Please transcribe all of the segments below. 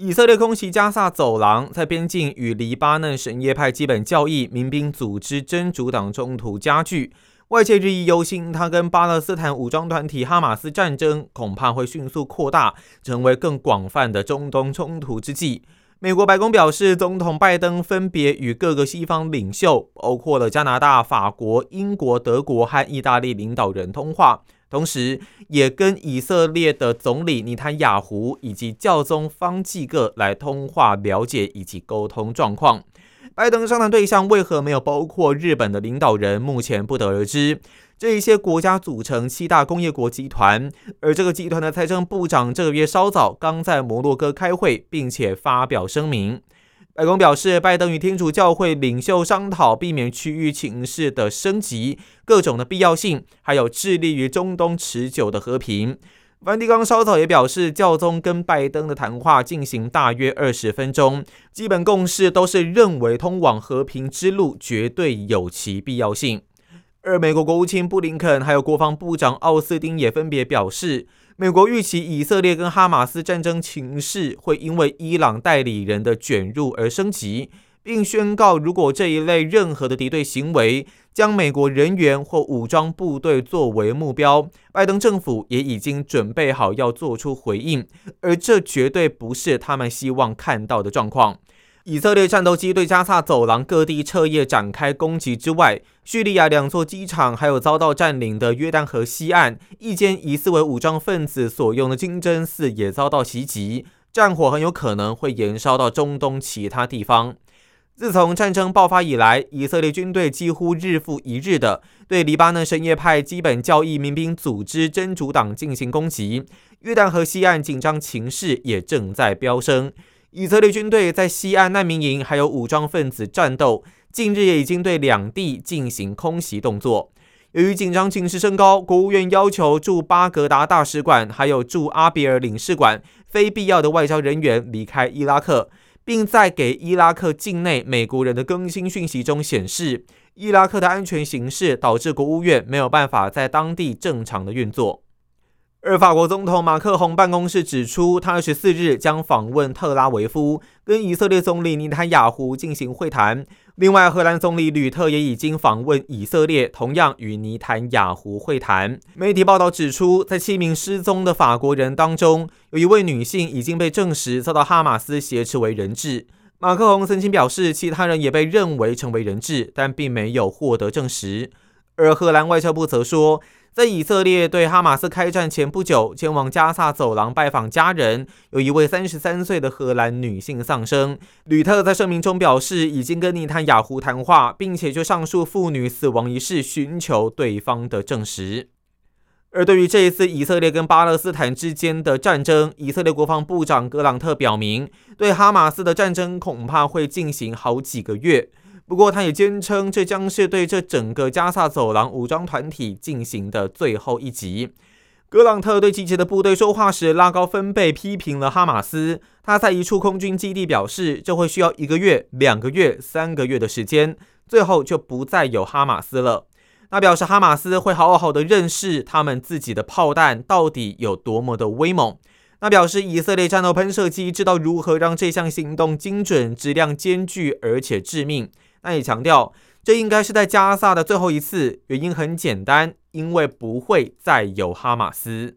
以色列空袭加萨走廊，在边境与黎巴嫩什叶派基本教义民兵组织真主党冲突加剧，外界日益忧心，他跟巴勒斯坦武装团体哈马斯战争恐怕会迅速扩大，成为更广泛的中东冲突之际。美国白宫表示，总统拜登分别与各个西方领袖，包括了加拿大、法国、英国、德国和意大利领导人通话。同时，也跟以色列的总理尼坦雅胡以及教宗方济各来通话，了解以及沟通状况。拜登商谈对象为何没有包括日本的领导人，目前不得而知。这一些国家组成七大工业国集团，而这个集团的财政部长这个月稍早刚在摩洛哥开会，并且发表声明。白宫表示，拜登与天主教会领袖商讨避免区域情势的升级，各种的必要性，还有致力于中东持久的和平。梵蒂冈稍早也表示，教宗跟拜登的谈话进行大约二十分钟，基本共识都是认为通往和平之路绝对有其必要性。而美国国务卿布林肯还有国防部长奥斯汀也分别表示。美国预期以色列跟哈马斯战争情势会因为伊朗代理人的卷入而升级，并宣告，如果这一类任何的敌对行为将美国人员或武装部队作为目标，拜登政府也已经准备好要做出回应，而这绝对不是他们希望看到的状况。以色列战斗机对加萨走廊各地彻夜展开攻击之外，叙利亚两座机场，还有遭到占领的约旦河西岸一间疑似为武装分子所用的金针寺也遭到袭击，战火很有可能会延烧到中东其他地方。自从战争爆发以来，以色列军队几乎日复一日的对黎巴嫩什叶派基本教义民兵组织真主党进行攻击，约旦河西岸紧张情势也正在飙升。以色列军队在西岸难民营还有武装分子战斗，近日也已经对两地进行空袭动作。由于紧张情势升高，国务院要求驻巴格达大使馆还有驻阿比尔领事馆非必要的外交人员离开伊拉克，并在给伊拉克境内美国人的更新讯息中显示，伊拉克的安全形势导致国务院没有办法在当地正常的运作。而法国总统马克宏办公室指出，他二十四日将访问特拉维夫，跟以色列总理尼坦雅胡进行会谈。另外，荷兰总理吕特也已经访问以色列，同样与尼坦雅胡会谈。媒体报道指出，在七名失踪的法国人当中，有一位女性已经被证实遭到哈马斯挟持为人质。马克宏曾经表示，其他人也被认为成为人质，但并没有获得证实。而荷兰外交部则说。在以色列对哈马斯开战前不久，前往加萨走廊拜访家人，有一位三十三岁的荷兰女性丧生。吕特在声明中表示，已经跟尼坦雅胡谈话，并且就上述妇女死亡一事寻求对方的证实。而对于这一次以色列跟巴勒斯坦之间的战争，以色列国防部长格朗特表明，对哈马斯的战争恐怕会进行好几个月。不过，他也坚称这将是对这整个加萨走廊武装团体进行的最后一击。格朗特对集结的部队说话时，拉高分贝批评了哈马斯。他在一处空军基地表示，这会需要一个月、两个月、三个月的时间，最后就不再有哈马斯了。那表示哈马斯会好好的认识他们自己的炮弹到底有多么的威猛。那表示以色列战斗喷射机知道如何让这项行动精准、质量兼具，而且致命。那也强调，这应该是在加萨的最后一次。原因很简单，因为不会再有哈马斯。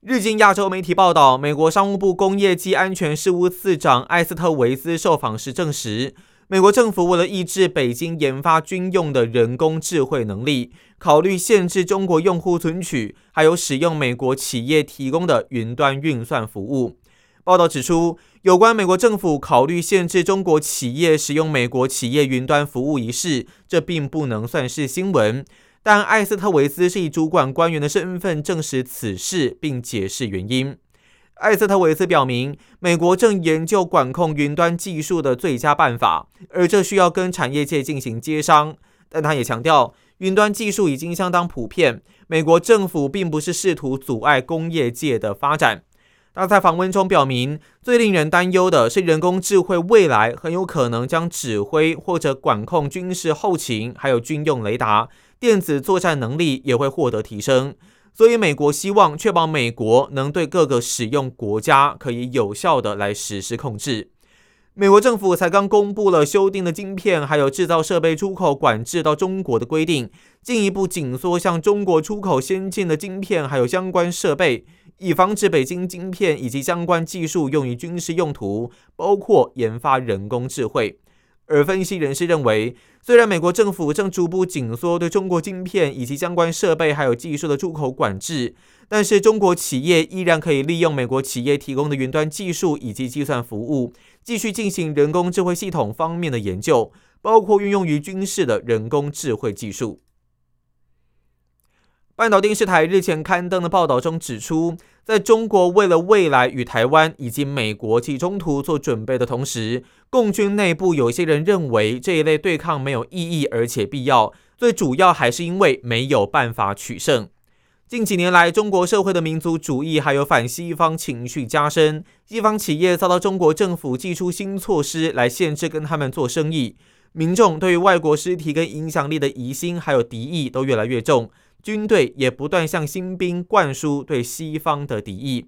日经亚洲媒体报道，美国商务部工业及安全事务次长艾斯特维斯受访时证实，美国政府为了抑制北京研发军用的人工智慧能力，考虑限制中国用户存取，还有使用美国企业提供的云端运算服务。报道指出，有关美国政府考虑限制中国企业使用美国企业云端服务一事，这并不能算是新闻。但艾斯特维斯是以主管官员的身份证实此事，并解释原因。艾斯特维斯表明，美国正研究管控云端技术的最佳办法，而这需要跟产业界进行接商。但他也强调，云端技术已经相当普遍，美国政府并不是试图阻碍工业界的发展。他在访问中表明，最令人担忧的是，人工智慧未来很有可能将指挥或者管控军事后勤，还有军用雷达、电子作战能力也会获得提升。所以，美国希望确保美国能对各个使用国家可以有效的来实施控制。美国政府才刚公布了修订的晶片还有制造设备出口管制到中国的规定，进一步紧缩向中国出口先进的晶片还有相关设备，以防止北京晶片以及相关技术用于军事用途，包括研发人工智慧。而分析人士认为，虽然美国政府正逐步紧缩对中国晶片以及相关设备还有技术的出口管制，但是中国企业依然可以利用美国企业提供的云端技术以及计算服务，继续进行人工智慧系统方面的研究，包括运用于军事的人工智慧技术。半岛电视台日前刊登的报道中指出，在中国为了未来与台湾以及美国起冲突做准备的同时，共军内部有些人认为这一类对抗没有意义，而且必要。最主要还是因为没有办法取胜。近几年来，中国社会的民族主义还有反西方情绪加深，西方企业遭到中国政府祭出新措施来限制跟他们做生意，民众对于外国实体跟影响力的疑心还有敌意都越来越重。军队也不断向新兵灌输对西方的敌意，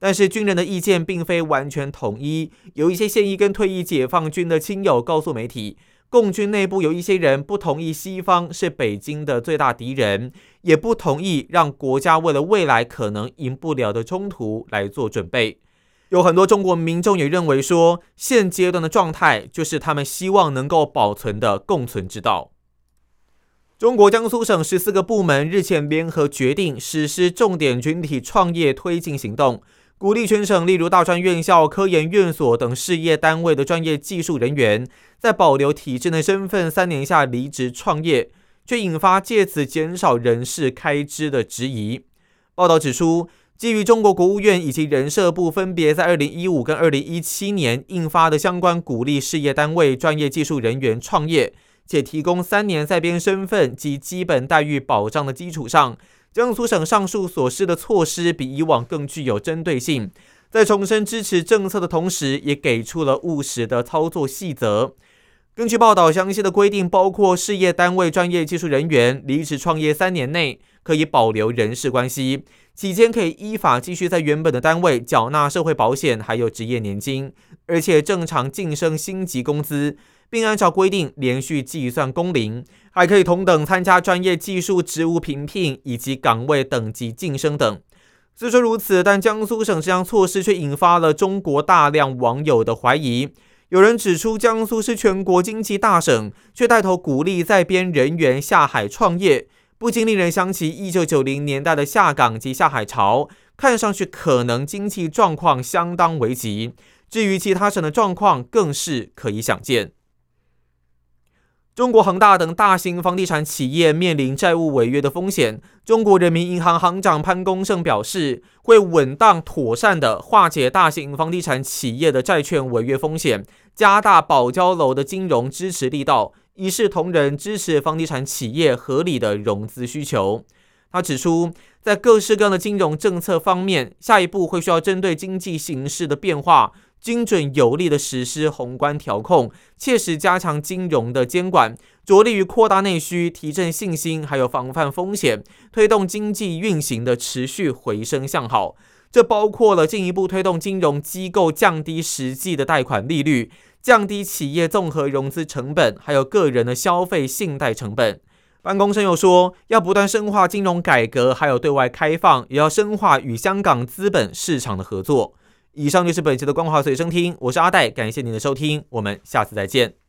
但是军人的意见并非完全统一。有一些现役跟退役解放军的亲友告诉媒体，共军内部有一些人不同意西方是北京的最大敌人，也不同意让国家为了未来可能赢不了的冲突来做准备。有很多中国民众也认为说，现阶段的状态就是他们希望能够保存的共存之道。中国江苏省十四个部门日前联合决定实施重点群体创业推进行动，鼓励全省例如大专院校、科研院所等事业单位的专业技术人员，在保留体制内身份三年下离职创业，却引发借此减少人事开支的质疑。报道指出，基于中国国务院以及人社部分别在二零一五跟二零一七年印发的相关鼓励事业单位专业技术人员创业。且提供三年在编身份及基本待遇保障的基础上，江苏省上述所施的措施比以往更具有针对性。在重申支持政策的同时，也给出了务实的操作细则。根据报道，详细的规定包括事业单位专业技术人员离职创业三年内可以保留人事关系，期间可以依法继续在原本的单位缴纳社会保险还有职业年金，而且正常晋升星级工资。并按照规定连续计算工龄，还可以同等参加专业技术职务评聘以及岗位等级晋升等。虽说如此，但江苏省这项措施却引发了中国大量网友的怀疑。有人指出，江苏是全国经济大省，却带头鼓励在编人员下海创业，不禁令人想起一九九零年代的下岗及下海潮，看上去可能经济状况相当危急。至于其他省的状况，更是可以想见。中国恒大等大型房地产企业面临债务违约的风险。中国人民银行行长潘功胜表示，会稳当妥善地化解大型房地产企业的债券违约风险，加大保交楼的金融支持力道，一视同仁支持房地产企业合理的融资需求。他指出，在各式各样的金融政策方面，下一步会需要针对经济形势的变化。精准有力的实施宏观调控，切实加强金融的监管，着力于扩大内需、提振信心，还有防范风险，推动经济运行的持续回升向好。这包括了进一步推动金融机构降低实际的贷款利率，降低企业综合融资成本，还有个人的消费信贷成本。办公室又说，要不断深化金融改革，还有对外开放，也要深化与香港资本市场的合作。以上就是本期的光华随身听，我是阿戴，感谢您的收听，我们下次再见。